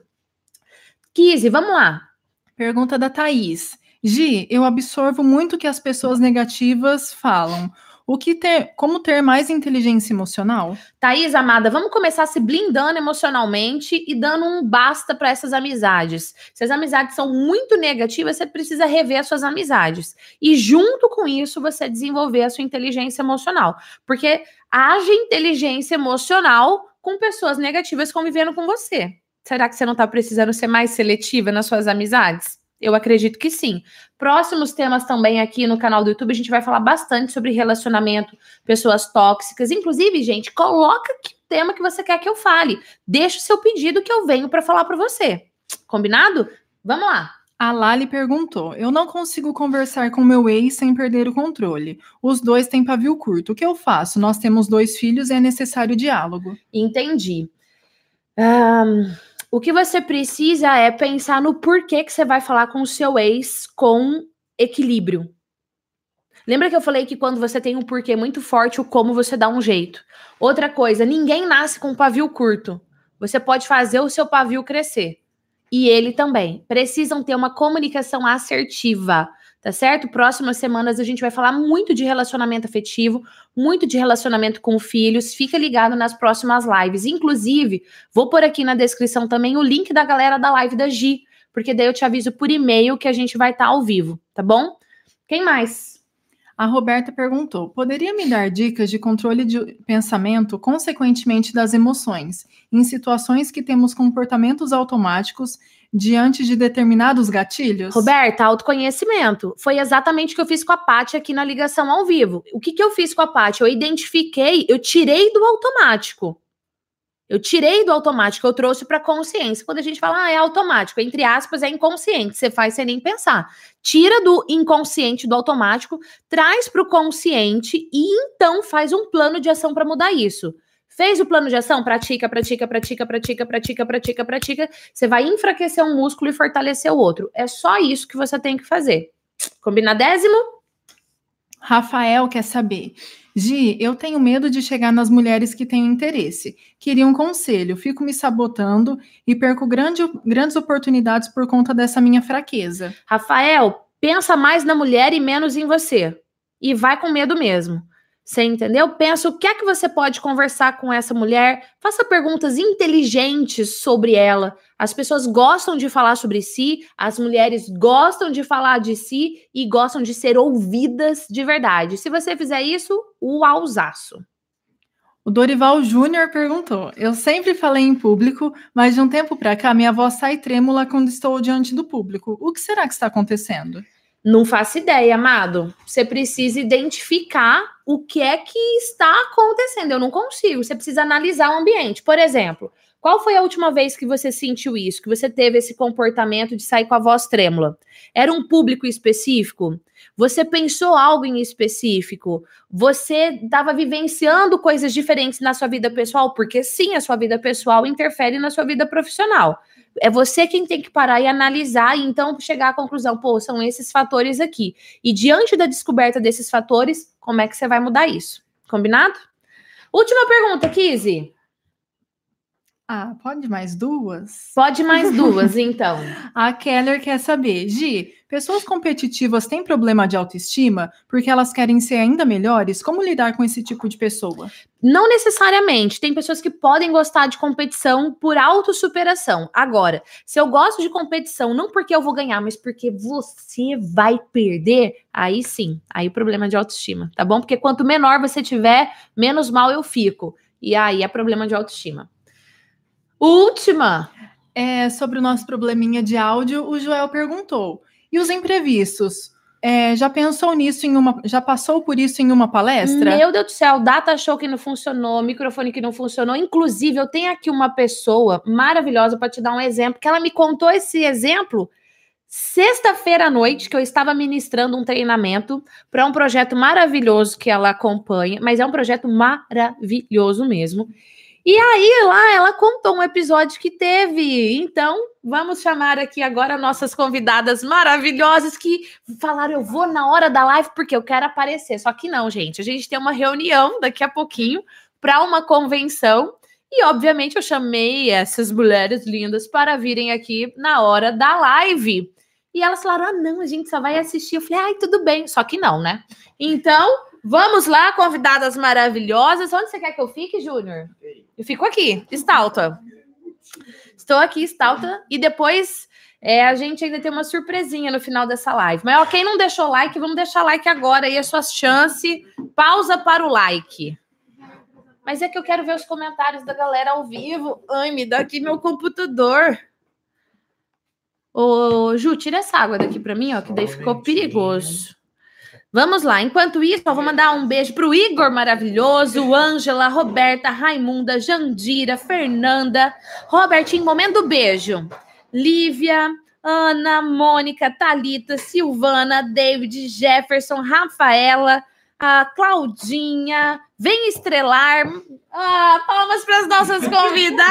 Kizzy, vamos lá. Pergunta da Thaís. Gi, eu absorvo muito que as pessoas negativas falam. O que ter, como ter mais inteligência emocional? Thaís, amada, vamos começar se blindando emocionalmente e dando um basta para essas amizades. Se as amizades são muito negativas, você precisa rever as suas amizades. E junto com isso, você desenvolver a sua inteligência emocional. Porque haja inteligência emocional com pessoas negativas convivendo com você. Será que você não está precisando ser mais seletiva nas suas amizades? Eu acredito que sim. Próximos temas também aqui no canal do YouTube, a gente vai falar bastante sobre relacionamento, pessoas tóxicas. Inclusive, gente, coloca que tema que você quer que eu fale. Deixa o seu pedido que eu venho para falar para você. Combinado? Vamos lá. A Lali perguntou: Eu não consigo conversar com meu ex sem perder o controle. Os dois têm pavio curto. O que eu faço? Nós temos dois filhos e é necessário diálogo. Entendi. Um, o que você precisa é pensar no porquê que você vai falar com o seu ex com equilíbrio. Lembra que eu falei que quando você tem um porquê muito forte, o como você dá um jeito. Outra coisa, ninguém nasce com um pavio curto. Você pode fazer o seu pavio crescer. E ele também. Precisam ter uma comunicação assertiva tá certo? Próximas semanas a gente vai falar muito de relacionamento afetivo, muito de relacionamento com filhos. Fica ligado nas próximas lives. Inclusive, vou pôr aqui na descrição também o link da galera da live da Gi, porque daí eu te aviso por e-mail que a gente vai estar tá ao vivo, tá bom? Quem mais? A Roberta perguntou: poderia me dar dicas de controle de pensamento, consequentemente das emoções, em situações que temos comportamentos automáticos diante de determinados gatilhos? Roberta, autoconhecimento. Foi exatamente o que eu fiz com a Paty aqui na ligação ao vivo. O que, que eu fiz com a Paty? Eu identifiquei, eu tirei do automático. Eu tirei do automático, eu trouxe para consciência. Quando a gente fala, ah, é automático, entre aspas, é inconsciente, você faz sem nem pensar. Tira do inconsciente do automático, traz para o consciente e então faz um plano de ação para mudar isso. Fez o plano de ação? Pratica, pratica, pratica, pratica, pratica, pratica, pratica. Você vai enfraquecer um músculo e fortalecer o outro. É só isso que você tem que fazer. Combinadésimo? Rafael quer saber. Gi, eu tenho medo de chegar nas mulheres que têm interesse. Queria um conselho. Fico me sabotando e perco grande, grandes oportunidades por conta dessa minha fraqueza. Rafael, pensa mais na mulher e menos em você. E vai com medo mesmo. Você entendeu? Pensa o que é que você pode conversar com essa mulher. Faça perguntas inteligentes sobre ela. As pessoas gostam de falar sobre si, as mulheres gostam de falar de si e gostam de ser ouvidas de verdade. Se você fizer isso, o alzaço. O Dorival Júnior perguntou: Eu sempre falei em público, mas de um tempo para cá minha voz sai trêmula quando estou diante do público. O que será que está acontecendo? Não faço ideia, amado. Você precisa identificar o que é que está acontecendo. Eu não consigo. Você precisa analisar o ambiente. Por exemplo, qual foi a última vez que você sentiu isso? Que você teve esse comportamento de sair com a voz trêmula? Era um público específico? Você pensou algo em específico? Você estava vivenciando coisas diferentes na sua vida pessoal? Porque sim, a sua vida pessoal interfere na sua vida profissional. É você quem tem que parar e analisar e então chegar à conclusão, pô, são esses fatores aqui. E diante da descoberta desses fatores, como é que você vai mudar isso? Combinado? Última pergunta, Kizzy. Ah, pode mais duas? Pode mais duas, então. A Keller quer saber, Gi, pessoas competitivas têm problema de autoestima porque elas querem ser ainda melhores? Como lidar com esse tipo de pessoa? Não necessariamente. Tem pessoas que podem gostar de competição por autossuperação. Agora, se eu gosto de competição não porque eu vou ganhar, mas porque você vai perder, aí sim, aí problema de autoestima, tá bom? Porque quanto menor você tiver, menos mal eu fico. E aí é problema de autoestima. Última. É, sobre o nosso probleminha de áudio, o Joel perguntou: e os imprevistos? É, já pensou nisso em uma. Já passou por isso em uma palestra? Meu Deus do céu, data show que não funcionou, microfone que não funcionou. Inclusive, eu tenho aqui uma pessoa maravilhosa para te dar um exemplo, que ela me contou esse exemplo sexta-feira à noite, que eu estava ministrando um treinamento para um projeto maravilhoso que ela acompanha, mas é um projeto maravilhoso mesmo. E aí, lá, ela contou um episódio que teve. Então, vamos chamar aqui agora nossas convidadas maravilhosas que falaram: eu vou na hora da live porque eu quero aparecer. Só que não, gente. A gente tem uma reunião daqui a pouquinho para uma convenção. E, obviamente, eu chamei essas mulheres lindas para virem aqui na hora da live. E elas falaram: ah, não, a gente só vai assistir. Eu falei: ai, tudo bem. Só que não, né? Então, vamos lá, convidadas maravilhosas. Onde você quer que eu fique, Júnior? Eu fico aqui, estalta. Estou aqui, estalta. E depois é, a gente ainda tem uma surpresinha no final dessa live. Mas ó, quem não deixou like, vamos deixar like agora aí, a sua chance. Pausa para o like. Mas é que eu quero ver os comentários da galera ao vivo. Ai, me dá aqui meu computador. Ô, Ju, tira essa água daqui para mim, ó, que daí ficou perigoso. Vamos lá. Enquanto isso, eu vou mandar um beijo para o Igor maravilhoso, Ângela, Roberta, Raimunda, Jandira, Fernanda, Robertinho, momento do beijo. Lívia, Ana, Mônica, Talita, Silvana, David, Jefferson, Rafaela, a Claudinha, vem estrelar. Ah, palmas para as nossas convidadas!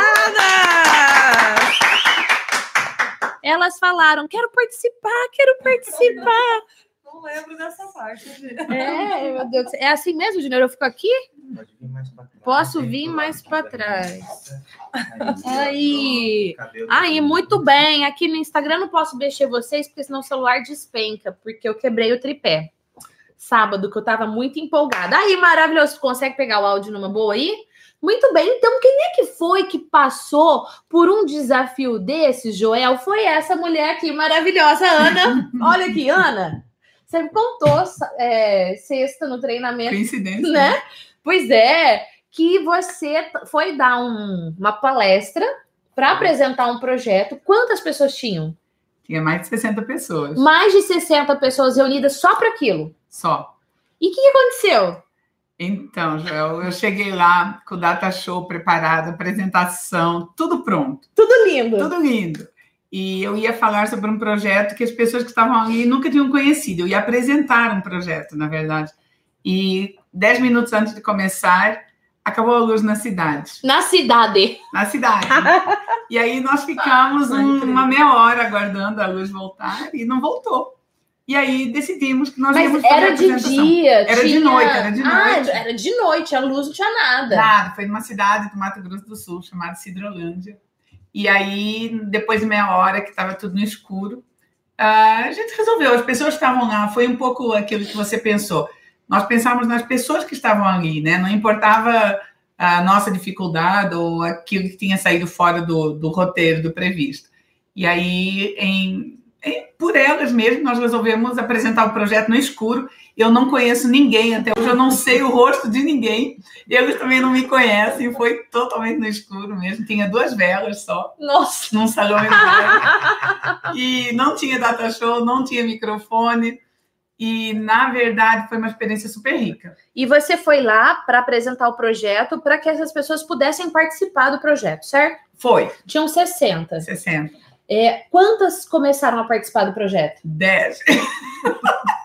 Elas falaram: quero participar, quero participar não lembro dessa parte. É, meu Deus. É assim mesmo, Júnior? Eu fico aqui? Vir Posso vir mais para trás. Aí. Aí, muito bem. Aqui no Instagram não posso mexer vocês, porque senão o celular despenca, porque eu quebrei o tripé. Sábado, que eu tava muito empolgada. Aí, maravilhoso. Consegue pegar o áudio numa boa aí? Muito bem, então quem é que foi que passou por um desafio desse, Joel? Foi essa mulher aqui, maravilhosa, Ana. Olha aqui, Ana. Você me contou é, sexta no treinamento. Coincidência. Né? Pois é, que você foi dar um, uma palestra para apresentar um projeto. Quantas pessoas tinham? Tinha mais de 60 pessoas. Mais de 60 pessoas reunidas só para aquilo? Só. E o que, que aconteceu? Então, Joel, eu cheguei lá com o data show preparado, apresentação, tudo pronto. Tudo lindo. Tudo lindo e eu ia falar sobre um projeto que as pessoas que estavam ali nunca tinham conhecido. Eu ia apresentar um projeto, na verdade. E dez minutos antes de começar, acabou a luz na cidade. Na cidade? Na cidade. e aí nós ficamos um, uma meia hora aguardando a luz voltar e não voltou. E aí decidimos que nós Mas íamos fazer era de dia, Era tinha... de noite, era de ah, noite. era de noite, a luz não tinha nada. Nada, foi numa cidade do Mato Grosso do Sul, chamada Cidrolândia. E aí, depois de meia hora, que estava tudo no escuro, a gente resolveu. As pessoas estavam lá, foi um pouco aquilo que você pensou. Nós pensávamos nas pessoas que estavam ali, né? Não importava a nossa dificuldade ou aquilo que tinha saído fora do, do roteiro, do previsto. E aí, em, em, por elas mesmo, nós resolvemos apresentar o projeto no escuro Eu não conheço ninguém até hoje, eu não sei o rosto de ninguém. Eles também não me conhecem, foi totalmente no escuro mesmo. Tinha duas velas só. Nossa! Num salão enorme. e não tinha data show, não tinha microfone. E, na verdade, foi uma experiência super rica. E você foi lá para apresentar o projeto para que essas pessoas pudessem participar do projeto, certo? Foi. Tinham 60. 60. É, quantas começaram a participar do projeto? 10.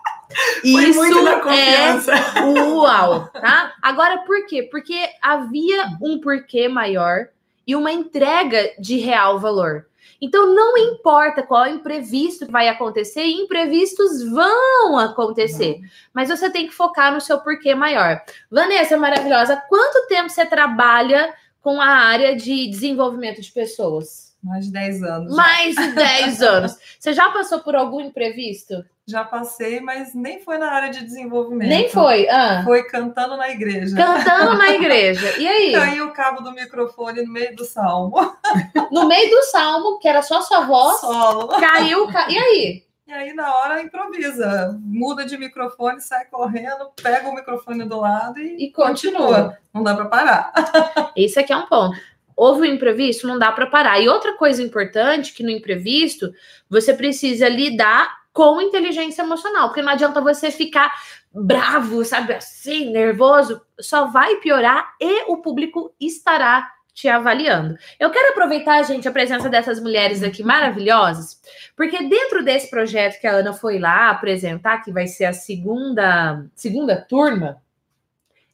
Foi Isso muito na confiança. é uau, tá? Agora, por quê? Porque havia um porquê maior e uma entrega de real valor. Então, não importa qual imprevisto que vai acontecer, imprevistos vão acontecer. Mas você tem que focar no seu porquê maior. Vanessa, maravilhosa, quanto tempo você trabalha com a área de desenvolvimento de pessoas? Mais de 10 anos. Mais de 10 anos. Você já passou por algum imprevisto? Já passei, mas nem foi na área de desenvolvimento. Nem foi? Ah. Foi cantando na igreja. Cantando na igreja. E aí? Caiu o cabo do microfone no meio do salmo. No meio do salmo, que era só sua voz. Solo. Caiu. Ca... E aí? E aí, na hora, improvisa. Muda de microfone, sai correndo, pega o microfone do lado e, E continua. Não dá para parar. Esse aqui é um ponto. Houve um imprevisto, não dá para parar. E outra coisa importante que no imprevisto você precisa lidar com inteligência emocional, porque não adianta você ficar bravo, sabe, assim, nervoso, só vai piorar e o público estará te avaliando. Eu quero aproveitar, gente, a presença dessas mulheres aqui maravilhosas, porque dentro desse projeto que a Ana foi lá apresentar, que vai ser a segunda, segunda turma,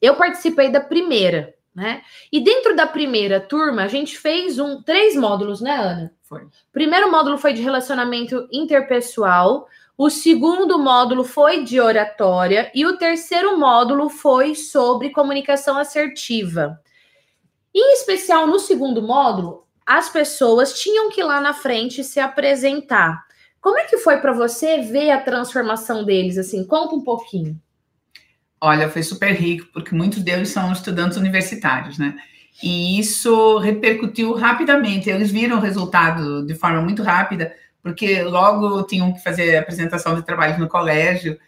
eu participei da primeira, né? E dentro da primeira turma, a gente fez um três módulos, né, Ana? Primeiro módulo foi de relacionamento interpessoal, o segundo módulo foi de oratória e o terceiro módulo foi sobre comunicação assertiva. Em especial no segundo módulo, as pessoas tinham que ir lá na frente se apresentar. Como é que foi para você ver a transformação deles assim? Conta um pouquinho. Olha, foi super rico, porque muitos deles são estudantes universitários, né? E isso repercutiu rapidamente. Eles viram o resultado de forma muito rápida, porque logo tinham que fazer apresentação de trabalho no colégio.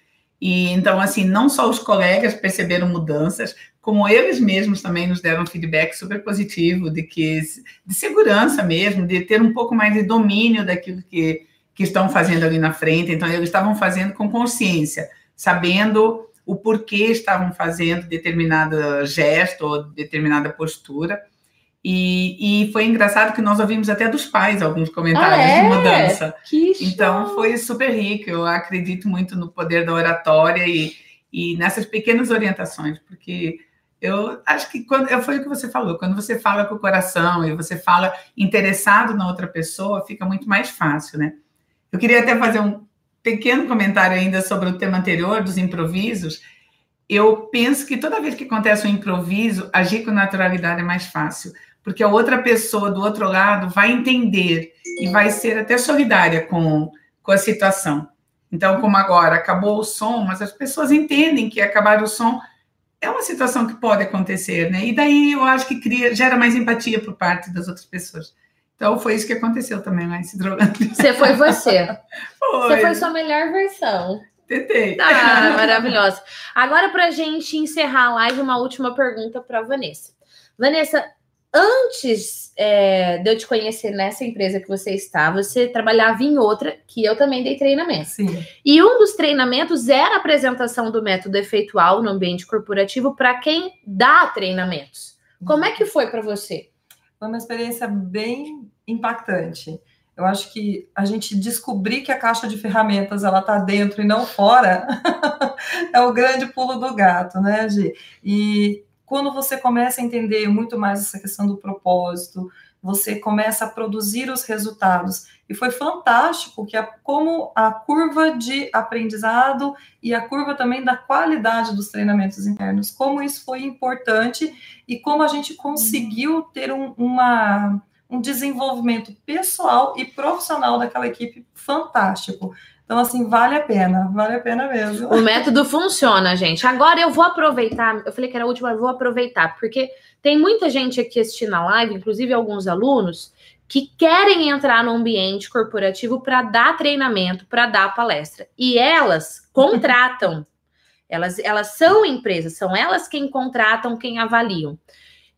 E então, assim, não só os colegas perceberam mudanças, como eles mesmos também nos deram feedback super positivo de que de segurança mesmo, de ter um pouco mais de domínio daquilo que, que estão fazendo ali na frente. Então, eles estavam fazendo com consciência, sabendo o porquê estavam fazendo determinado gesto ou determinada postura. E, e, foi engraçado que nós ouvimos até dos pais alguns comentários Ah, é? de mudança. Que show! Então foi super rico. Eu acredito muito no poder da oratória e, e nessas pequenas orientações, porque eu acho que quando foi o que você falou, quando você fala com o coração e você fala interessado na outra pessoa, fica muito mais fácil, né? Eu queria até fazer um pequeno comentário ainda sobre o tema anterior dos improvisos. Eu penso que toda vez que acontece um improviso, agir com naturalidade é mais fácil, porque a outra pessoa do outro lado vai entender e vai ser até solidária com, com a situação. Então, como agora acabou o som, mas as pessoas entendem que acabar o som é uma situação que pode acontecer, né? E daí eu acho que cria, gera mais empatia por parte das outras pessoas. Então foi isso que aconteceu também lá em Cidrolândia. Você foi você. Foi, Você foi sua melhor versão. tentei. Ah, maravilhosa. Agora, para a gente encerrar a live, uma última pergunta para Vanessa. Vanessa, antes é, de eu te conhecer nessa empresa que você está, você trabalhava em outra que eu também dei treinamento. Sim. E um dos treinamentos era a apresentação do método efeitual no ambiente corporativo para quem dá treinamentos. Como é que foi para você? Foi uma experiência bem impactante. Eu acho que a gente descobrir que a caixa de ferramentas ela está dentro e não fora é o grande pulo do gato, né, Gi? E quando você começa a entender muito mais essa questão do propósito, você começa a produzir os resultados. E foi fantástico que a, como a curva de aprendizado e a curva também da qualidade dos treinamentos internos, como isso foi importante e como a gente conseguiu ter um, uma, um desenvolvimento pessoal e profissional daquela equipe fantástico. Então, assim, vale a pena, vale a pena mesmo. O método funciona, gente. Agora eu vou aproveitar. Eu falei que era a última, eu vou aproveitar, porque tem muita gente aqui assistindo a live, inclusive alguns alunos, que querem entrar no ambiente corporativo para dar treinamento, para dar palestra. E elas contratam. Elas, elas são empresas, são elas quem contratam, quem avaliam.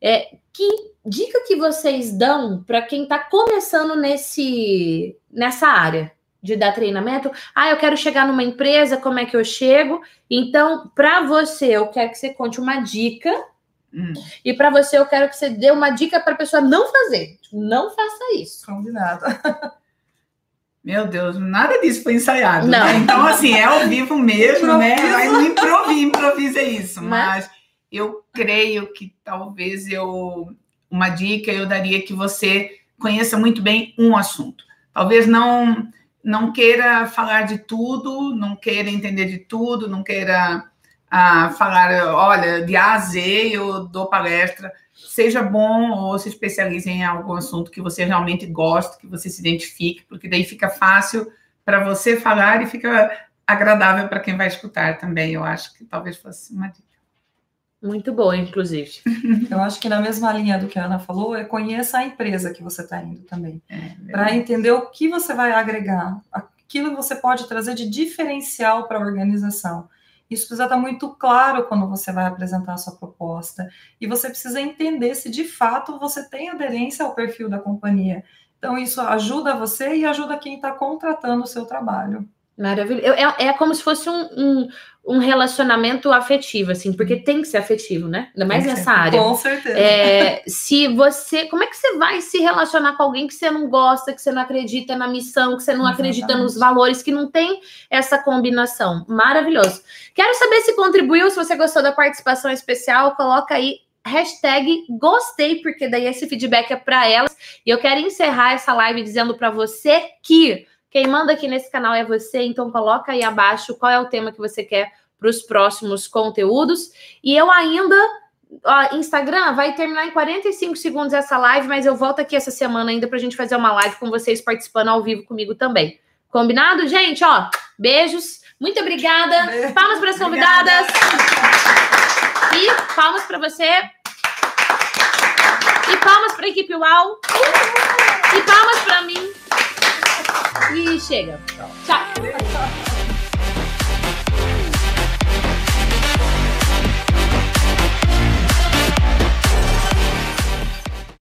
É, que dica que vocês dão para quem está começando nesse, nessa área de dar treinamento? Ah, eu quero chegar numa empresa, como é que eu chego? Então, para você, eu quero que você conte uma dica. Hum. E para você, eu quero que você dê uma dica para a pessoa não fazer. Tipo, não faça isso. Combinado. Meu Deus, nada disso foi ensaiado. Não. né? Então, assim, é ao vivo mesmo, né? Mas não improvisa, improvisa isso. Mas- Mas eu creio que talvez eu. Uma dica eu daria que você conheça muito bem um assunto. Talvez não não queira falar de tudo, não queira entender de tudo, não queira ah, falar, olha, de A a Z eu dou palestra. Seja bom ou se especialize em algum assunto que você realmente gosta, que você se identifique, porque daí fica fácil para você falar e fica agradável para quem vai escutar também. Eu acho que talvez fosse uma dica. Muito boa, inclusive. Eu acho que na mesma linha do que a Ana falou, é conheça a empresa que você está indo também. É, Para entender o que você vai agregar, aquilo que você pode trazer de diferencial para a organização. Isso precisa estar muito claro quando você vai apresentar a sua proposta. E você precisa entender se de fato você tem aderência ao perfil da companhia. Então, isso ajuda você e ajuda quem está contratando o seu trabalho. Maravilhoso. É, é como se fosse um, um, um relacionamento afetivo, assim, porque tem que ser afetivo, né? Ainda mais nessa área. Com certeza. É, se você. Como é que você vai se relacionar com alguém que você não gosta, que você não acredita na missão, que você não acredita Exatamente. nos valores, que não tem essa combinação? Maravilhoso. Quero saber se contribuiu, se você gostou da participação especial, coloca aí. Hashtag gostei, porque daí esse feedback é para elas. E eu quero encerrar essa live dizendo para você que quem manda aqui nesse canal é você, então coloca aí abaixo qual é o tema que você quer para os próximos conteúdos. E eu ainda ó, Instagram vai terminar em 45 segundos essa live, mas eu volto aqui essa semana ainda pra gente fazer uma live com vocês participando ao vivo comigo também. Combinado, gente? Ó, beijos. Muito obrigada. Beijo. Palmas para as convidadas. E palmas para você. E palmas para a equipe UAU. E palmas para mim. E chega. Tchau.